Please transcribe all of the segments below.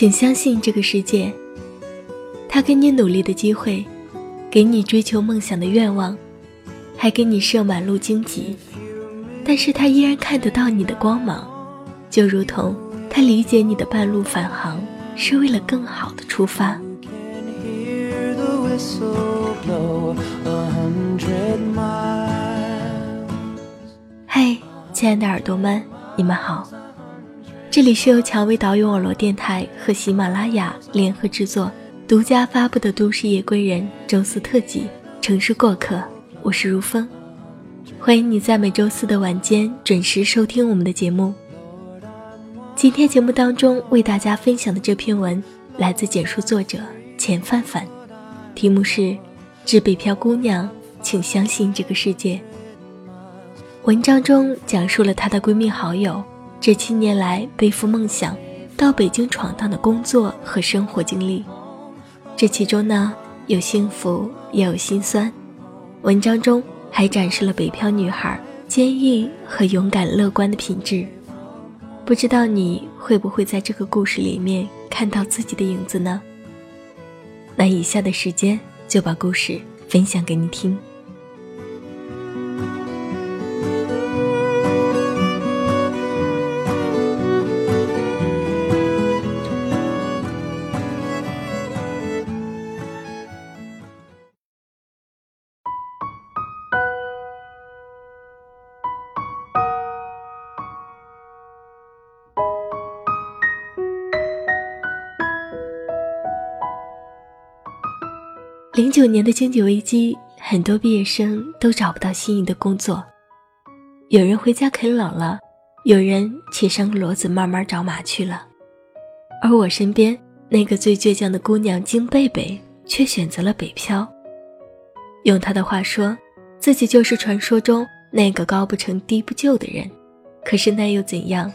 请相信这个世界，他给你努力的机会，给你追求梦想的愿望，还给你设满路荆棘，但是他依然看得到你的光芒，就如同他理解你的半路返航是为了更好的出发。嗨，亲爱的耳朵们，你们好。这里是由蔷薇导演网络电台和喜马拉雅联合制作、独家发布的《都市夜归人》周四特辑《城市过客》，我是如风，欢迎你在每周四的晚间准时收听我们的节目。今天节目当中为大家分享的这篇文来自简述作者钱范范，题目是《致北漂姑娘，请相信这个世界》。文章中讲述了她的闺蜜好友。这七年来背负梦想到北京闯荡的工作和生活经历，这其中呢有幸福也有心酸。文章中还展示了北漂女孩坚毅和勇敢乐观的品质。不知道你会不会在这个故事里面看到自己的影子呢？那以下的时间就把故事分享给你听。零九年的经济危机，很多毕业生都找不到心仪的工作，有人回家啃老了，有人骑上骡子慢慢找马去了，而我身边那个最倔强的姑娘金贝贝，却选择了北漂。用她的话说，自己就是传说中那个高不成低不就的人，可是那又怎样？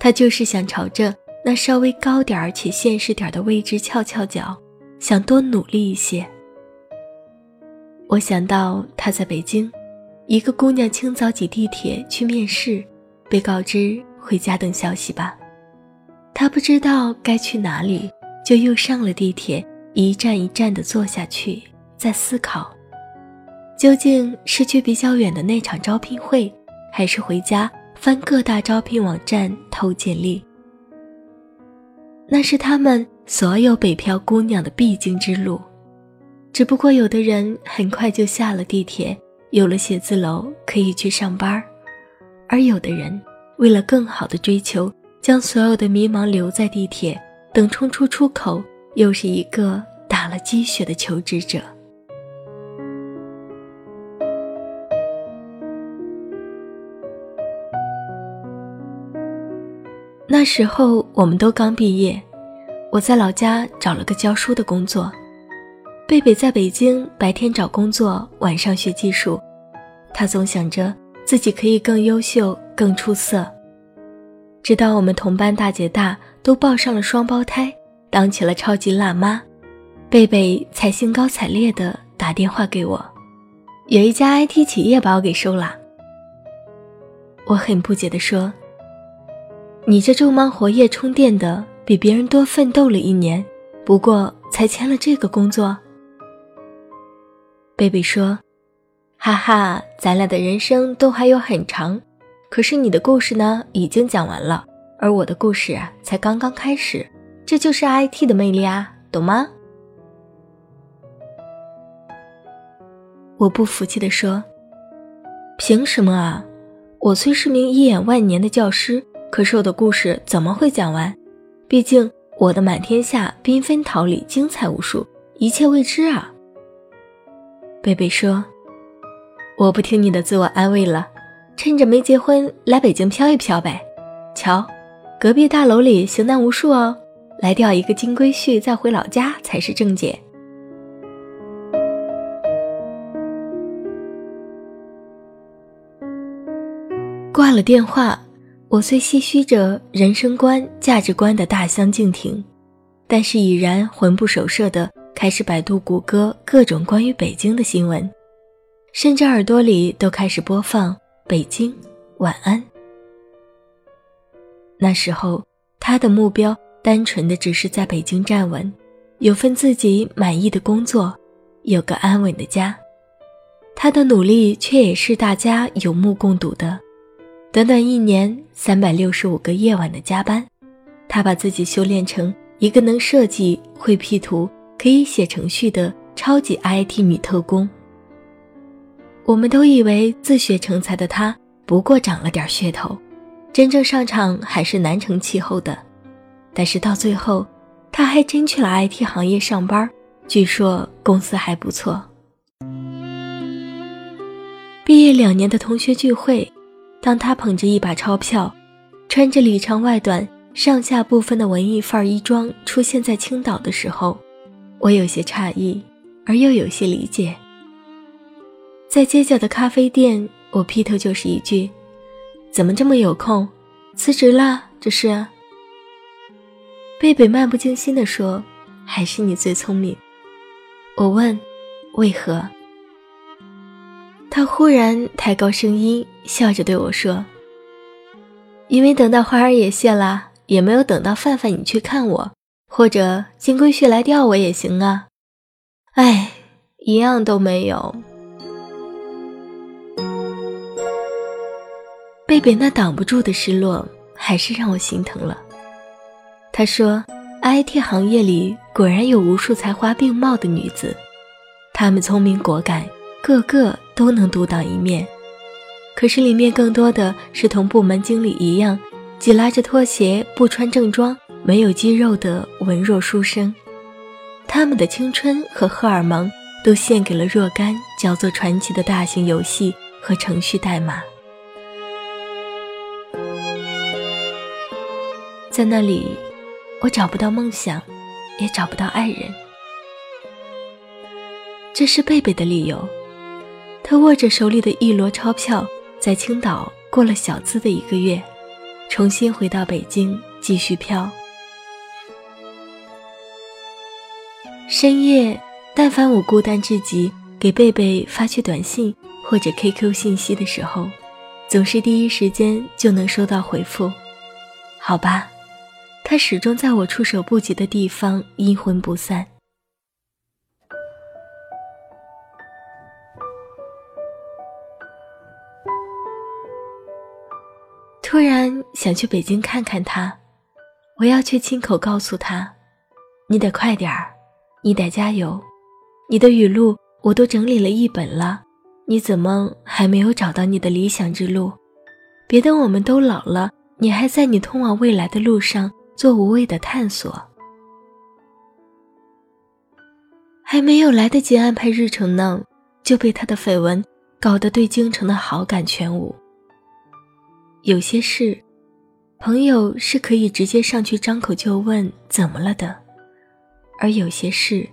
她就是想朝着那稍微高点儿且现实点儿的位置翘翘脚，想多努力一些。我想到她在北京，一个姑娘清早挤地铁去面试，被告知回家等消息吧。她不知道该去哪里，就又上了地铁，一站一站地坐下去，在思考，究竟是去比较远的那场招聘会，还是回家翻各大招聘网站投简历？那是他们所有北漂姑娘的必经之路。只不过有的人很快就下了地铁，有了写字楼可以去上班而有的人为了更好的追求，将所有的迷茫留在地铁，等冲出出口，又是一个打了鸡血的求职者。那时候我们都刚毕业，我在老家找了个教书的工作。贝贝在北京白天找工作，晚上学技术。他总想着自己可以更优秀、更出色。直到我们同班大姐大都抱上了双胞胎，当起了超级辣妈，贝贝才兴高采烈地打电话给我：“有一家 IT 企业把我给收了。”我很不解地说：“你这昼忙活夜充电的，比别人多奋斗了一年，不过才签了这个工作。”贝贝说：“哈哈，咱俩的人生都还有很长，可是你的故事呢，已经讲完了，而我的故事啊，才刚刚开始。这就是 IT 的魅力啊，懂吗？”我不服气地说：“凭什么啊？我虽是名一眼万年的教师，可是我的故事怎么会讲完？毕竟我的满天下缤纷桃李，精彩无数，一切未知啊。”贝贝说：“我不听你的自我安慰了，趁着没结婚来北京飘一飘呗。瞧，隔壁大楼里型男无数哦，来钓一个金龟婿再回老家才是正解。”挂了电话，我虽唏嘘着人生观、价值观的大相径庭，但是已然魂不守舍的。开始百度、谷歌各种关于北京的新闻，甚至耳朵里都开始播放《北京晚安》。那时候，他的目标单纯的只是在北京站稳，有份自己满意的工作，有个安稳的家。他的努力却也是大家有目共睹的。短短一年，三百六十五个夜晚的加班，他把自己修炼成一个能设计、会 P 图、可以写程序的超级 IT 女特工。我们都以为自学成才的他不过长了点噱头，真正上场还是难成气候的。但是到最后，他还真去了 IT 行业上班，据说公司还不错。毕业两年的同学聚会，当他捧着一把钞票，穿着里长外短、上下不分的文艺范儿衣装出现在青岛的时候，我有些诧异，而又有些理解。在街角的咖啡店，我劈头就是一句：“怎么这么有空？辞职了？这是？”贝贝漫不经心地说：“还是你最聪明。”我问：“为何？”他忽然抬高声音，笑着对我说：“因为等到花儿也谢了，也没有等到范范你去看我，或者金龟婿来钓我也行啊。哎，一样都没有。”贝贝那挡不住的失落，还是让我心疼了。他说：“IT 行业里果然有无数才华并茂的女子，她们聪明果敢，个个都能独当一面。可是里面更多的是同部门经理一样，挤拉着拖鞋，不穿正装，没有肌肉的文弱书生。他们的青春和荷尔蒙都献给了若干叫做传奇的大型游戏和程序代码。”在那里，我找不到梦想，也找不到爱人。这是贝贝的理由。他握着手里的一摞钞票，在青岛过了小资的一个月，重新回到北京继续漂。深夜，但凡我孤单至极，给贝贝发去短信或者 QQ 信息的时候，总是第一时间就能收到回复。好吧。他始终在我措手不及的地方阴魂不散。突然想去北京看看他，我要去亲口告诉他：“你得快点儿，你得加油。你的语录我都整理了一本了，你怎么还没有找到你的理想之路？别等我们都老了，你还在你通往未来的路上。”做无谓的探索，还没有来得及安排日程呢，就被他的绯闻搞得对京城的好感全无。有些事，朋友是可以直接上去张口就问怎么了的，而有些事，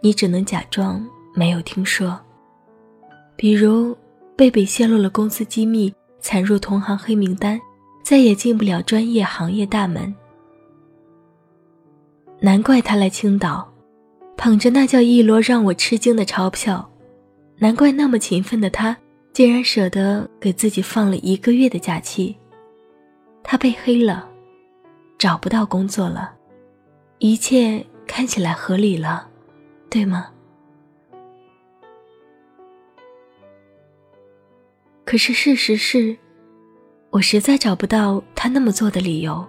你只能假装没有听说。比如，贝贝泄露了公司机密，惨入同行黑名单，再也进不了专业行业大门。难怪他来青岛，捧着那叫一摞让我吃惊的钞票。难怪那么勤奋的他，竟然舍得给自己放了一个月的假期。他被黑了，找不到工作了，一切看起来合理了，对吗？可是事实是，我实在找不到他那么做的理由。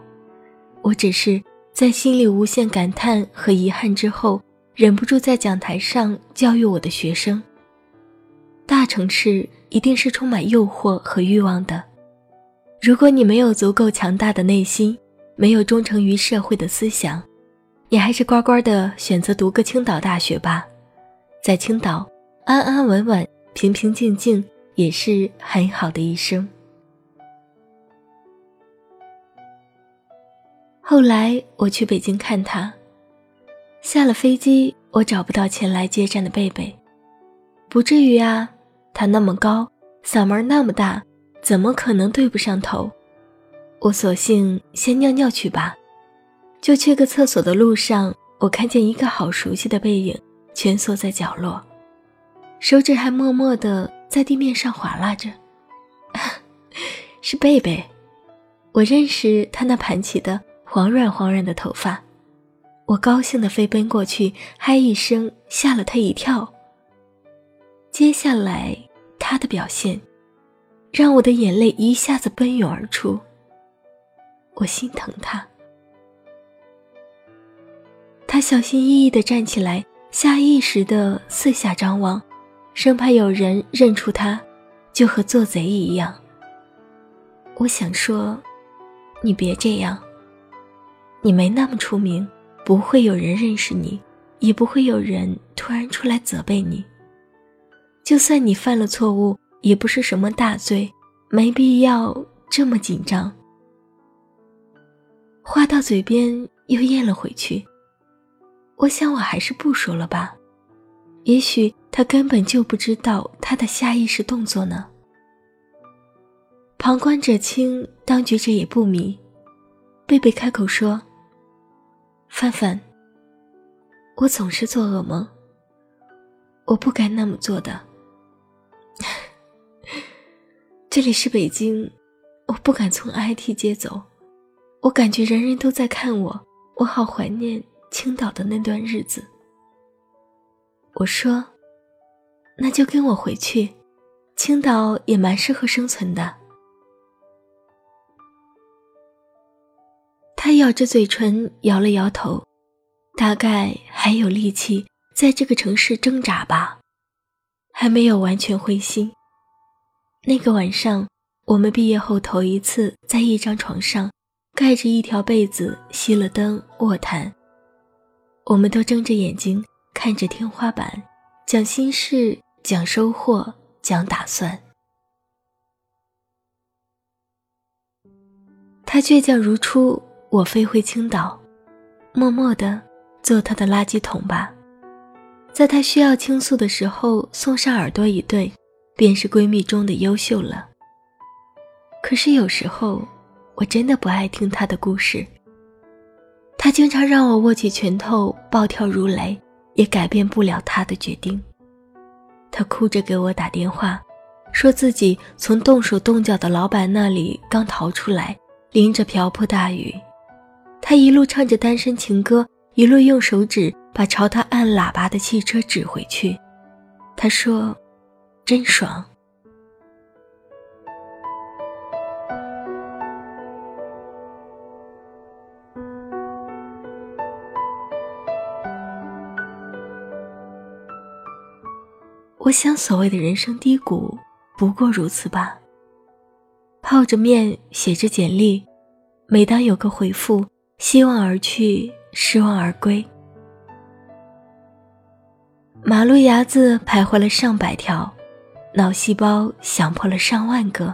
我只是。在心里无限感叹和遗憾之后，忍不住在讲台上教育我的学生：大城市一定是充满诱惑和欲望的。如果你没有足够强大的内心，没有忠诚于社会的思想，你还是乖乖的选择读个青岛大学吧。在青岛安安稳稳、平平静静，也是很好的一生。后来我去北京看他，下了飞机，我找不到前来接站的贝贝，不至于啊，他那么高，嗓门那么大，怎么可能对不上头？我索性先尿尿去吧。就去个厕所的路上，我看见一个好熟悉的背影蜷缩在角落，手指还默默地在地面上划拉着，是贝贝，我认识他那盘起的。黄软黄软的头发。我高兴地飞奔过去，嗨一声，吓了他一跳。接下来，他的表现让我的眼泪一下子奔涌而出。我心疼他。他小心翼翼地站起来，下意识地四下张望，生怕有人认出他，就和做贼一样。我想说，你别这样。你没那么出名，不会有人认识你，也不会有人突然出来责备你。就算你犯了错误，也不是什么大罪，没必要这么紧张。话到嘴边又咽了回去。我想我还是不说了吧，也许他根本就不知道他的下意识动作呢。旁观者清，当局者也不迷。贝贝开口说。范范，我总是做噩梦。我不该那么做的。这里是北京，我不敢从 IT 街走，我感觉人人都在看我，我好怀念青岛的那段日子。我说，那就跟我回去，青岛也蛮适合生存的。他咬着嘴唇，摇了摇头，大概还有力气在这个城市挣扎吧，还没有完全灰心。那个晚上，我们毕业后头一次在一张床上，盖着一条被子，熄了灯，卧谈。我们都睁着眼睛看着天花板，讲心事，讲收获，讲打算。他倔强如初。我飞回青岛，默默的做他的垃圾桶吧，在他需要倾诉的时候送上耳朵一对，便是闺蜜中的优秀了。可是有时候，我真的不爱听他的故事。他经常让我握起拳头，暴跳如雷，也改变不了他的决定。他哭着给我打电话，说自己从动手动脚的老板那里刚逃出来，淋着瓢泼大雨。他一路唱着单身情歌，一路用手指把朝他按喇叭的汽车指回去。他说：“真爽。”我想，所谓的人生低谷，不过如此吧。泡着面，写着简历，每当有个回复。希望而去，失望而归。马路牙子徘徊了上百条，脑细胞想破了上万个。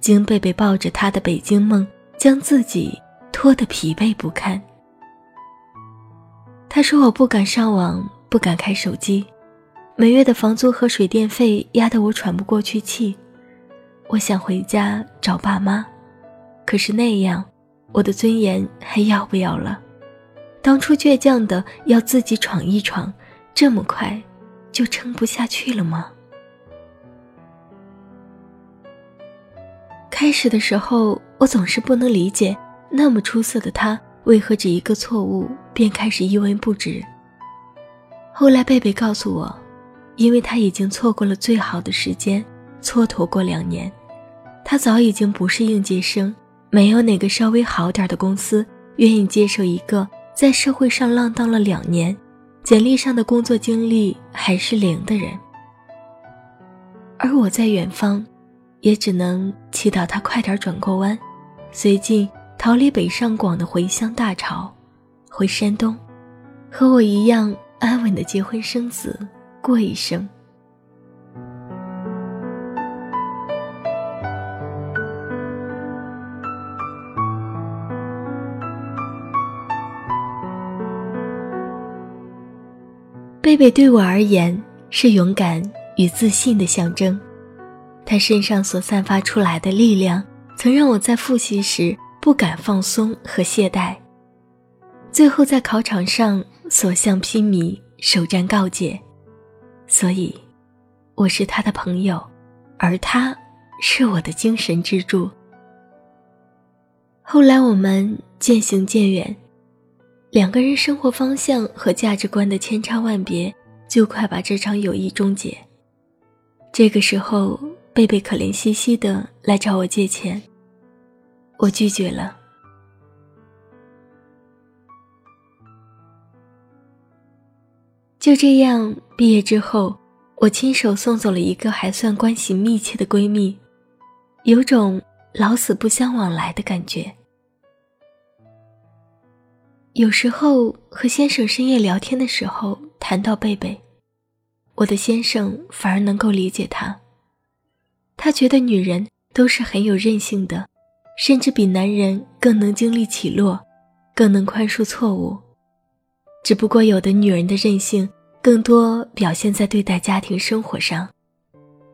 金贝贝抱着他的北京梦，将自己拖得疲惫不堪。他说：“我不敢上网，不敢开手机，每月的房租和水电费压得我喘不过去气。我想回家找爸妈，可是那样。”我的尊严还要不要了？当初倔强的要自己闯一闯，这么快就撑不下去了吗？开始的时候，我总是不能理解，那么出色的他，为何只一个错误便开始一文不值？后来贝贝告诉我，因为他已经错过了最好的时间，蹉跎过两年，他早已经不是应届生。没有哪个稍微好点的公司愿意接受一个在社会上浪荡了两年，简历上的工作经历还是零的人。而我在远方，也只能祈祷他快点转过弯，随即逃离北上广的回乡大潮，回山东，和我一样安稳的结婚生子，过一生。贝贝对我而言是勇敢与自信的象征，他身上所散发出来的力量，曾让我在复习时不敢放松和懈怠，最后在考场上所向披靡，首战告捷。所以，我是他的朋友，而他是我的精神支柱。后来我们渐行渐远，两个人生活方向和价值观的千差万别，就快把这场友谊终结。这个时候，贝贝可怜兮兮的来找我借钱，我拒绝了。就这样，毕业之后，我亲手送走了一个还算关系密切的闺蜜，有种老死不相往来的感觉。有时候和先生深夜聊天的时候谈到贝贝，我的先生反而能够理解他。他觉得女人都是很有韧性的，甚至比男人更能经历起落，更能宽恕错误。只不过有的女人的任性更多表现在对待家庭生活上，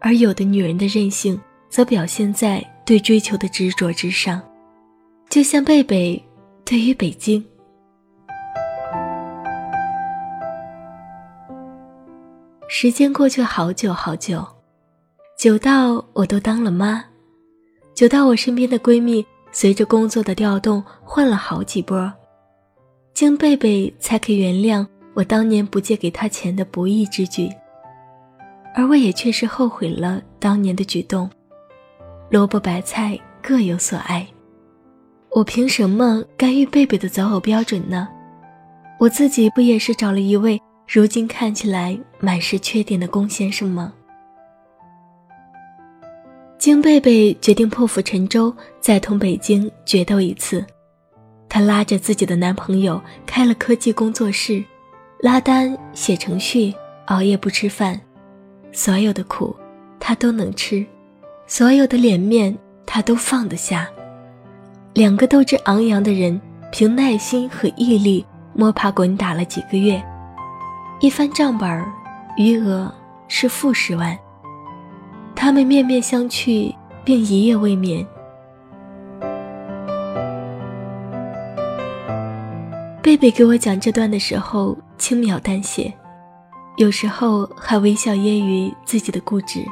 而有的女人的任性则表现在对追求的执着之上。就像贝贝对于北京。时间过去好久好久，久到我都当了妈，久到我身边的闺蜜随着工作的调动换了好几波，经贝贝才可原谅我当年不借给他钱的不义之举，而我也确实后悔了当年的举动。萝卜白菜各有所爱，我凭什么干预贝贝的择偶标准呢？我自己不也是找了一位？如今看起来满是缺点的龚先生吗？金贝贝决定破釜沉舟，再同北京决斗一次。她拉着自己的男朋友开了科技工作室，拉单、写程序、熬夜不吃饭，所有的苦她都能吃，所有的脸面她都放得下。两个斗志昂扬的人，凭耐心和毅力摸爬滚打了几个月。一翻账本余额是负十万。他们面面相觑，并一夜未眠。贝贝给我讲这段的时候，轻描淡写，有时候还微笑揶揄自己的固执。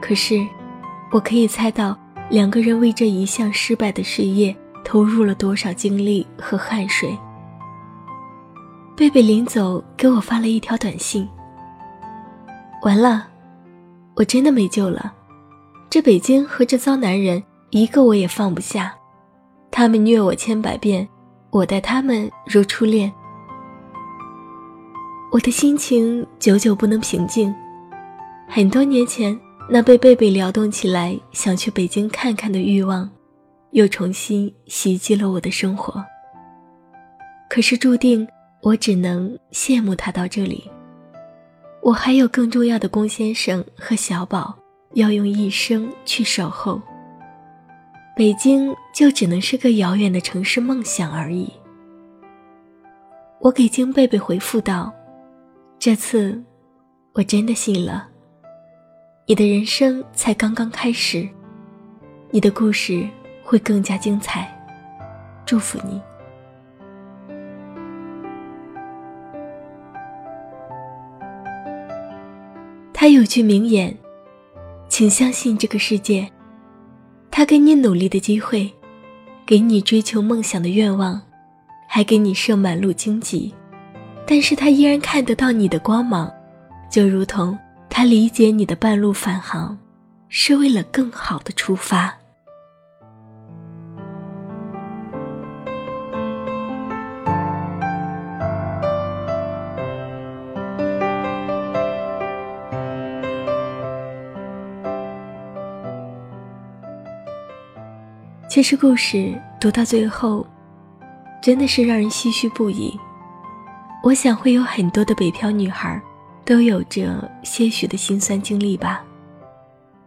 可是，我可以猜到两个人为这一项失败的事业投入了多少精力和汗水。贝贝临走给我发了一条短信。完了，我真的没救了。这北京和这糟男人一个我也放不下，他们虐我千百遍，我待他们如初恋。我的心情久久不能平静。很多年前那被贝贝撩动起来想去北京看看的欲望，又重新袭击了我的生活。可是注定。我只能羡慕他到这里。我还有更重要的龚先生和小宝要用一生去守候。北京就只能是个遥远的城市梦想而已。我给金贝贝回复道：“这次，我真的信了。你的人生才刚刚开始，你的故事会更加精彩。祝福你。”他有句名言：“请相信这个世界，他给你努力的机会，给你追求梦想的愿望，还给你设满路荆棘，但是他依然看得到你的光芒，就如同他理解你的半路返航，是为了更好的出发。”其实故事读到最后，真的是让人唏嘘不已。我想会有很多的北漂女孩，都有着些许的心酸经历吧。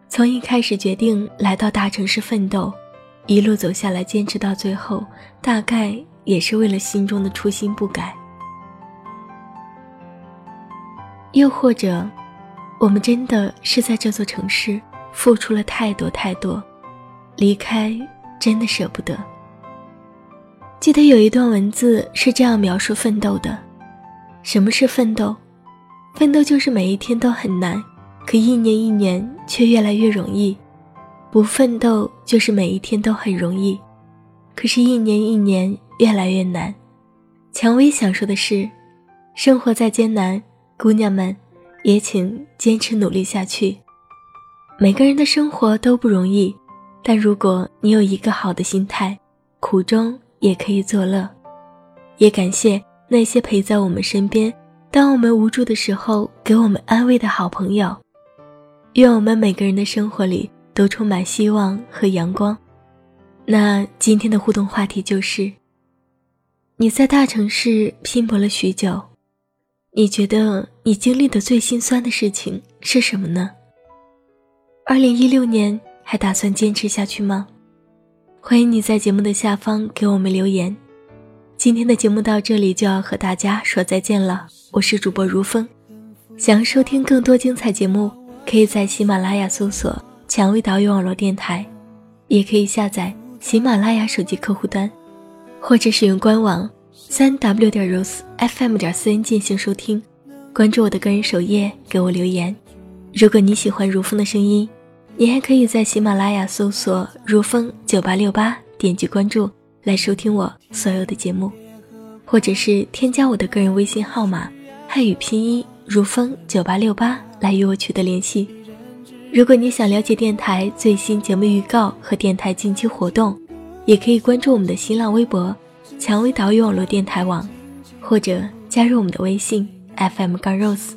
从一开始决定来到大城市奋斗，一路走下来，坚持到最后，大概也是为了心中的初心不改。又或者，我们真的是在这座城市付出了太多太多，离开。真的舍不得。记得有一段文字是这样描述奋斗的：什么是奋斗？奋斗就是每一天都很难，可一年一年却越来越容易；不奋斗就是每一天都很容易，可是一年一年越来越难。蔷薇想说的是，生活再艰难，姑娘们也请坚持努力下去。每个人的生活都不容易，但如果你有一个好的心态，苦中也可以作乐。也感谢那些陪在我们身边，当我们无助的时候给我们安慰的好朋友。愿我们每个人的生活里都充满希望和阳光。那今天的互动话题就是：你在大城市拼搏了许久，你觉得你经历的最心酸的事情是什么呢？二零一六年还打算坚持下去吗？欢迎你在节目的下方给我们留言。今天的节目到这里就要和大家说再见了，我是主播如风。想要收听更多精彩节目，可以在喜马拉雅搜索“蔷薇岛屿网络电台”，也可以下载喜马拉雅手机客户端，或者使用官网三 w 点 rose fm 点 cn 进行收听。关注我的个人首页，给我留言。如果你喜欢如风的声音，你还可以在喜马拉雅搜索“如风九八六八”，点击关注。来收听我所有的节目，或者是添加我的个人微信号码汉语拼音如风九八六八来与我取得联系。如果你想了解电台最新节目预告和电台近期活动，也可以关注我们的新浪微博“蔷薇岛屿网络电台网”，或者加入我们的微信 FM 杠 Rose。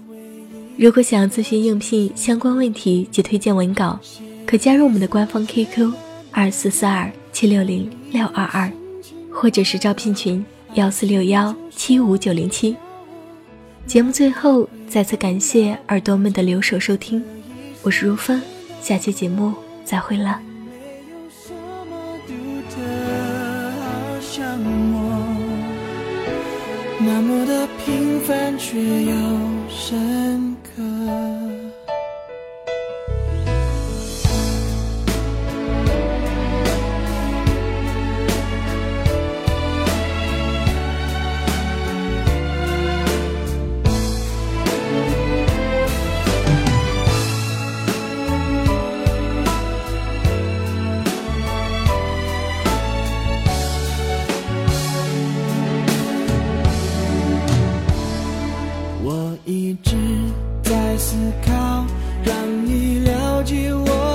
如果想咨询应聘相关问题及推荐文稿，可加入我们的官方 QQ 二四四二七六零六二二。或者是招聘群幺四六幺七五九零七。节目最后再次感谢耳朵们的留守收听，我是如风，下期节目再会了。那么的平凡却又深刻。一直在思考让你了解我。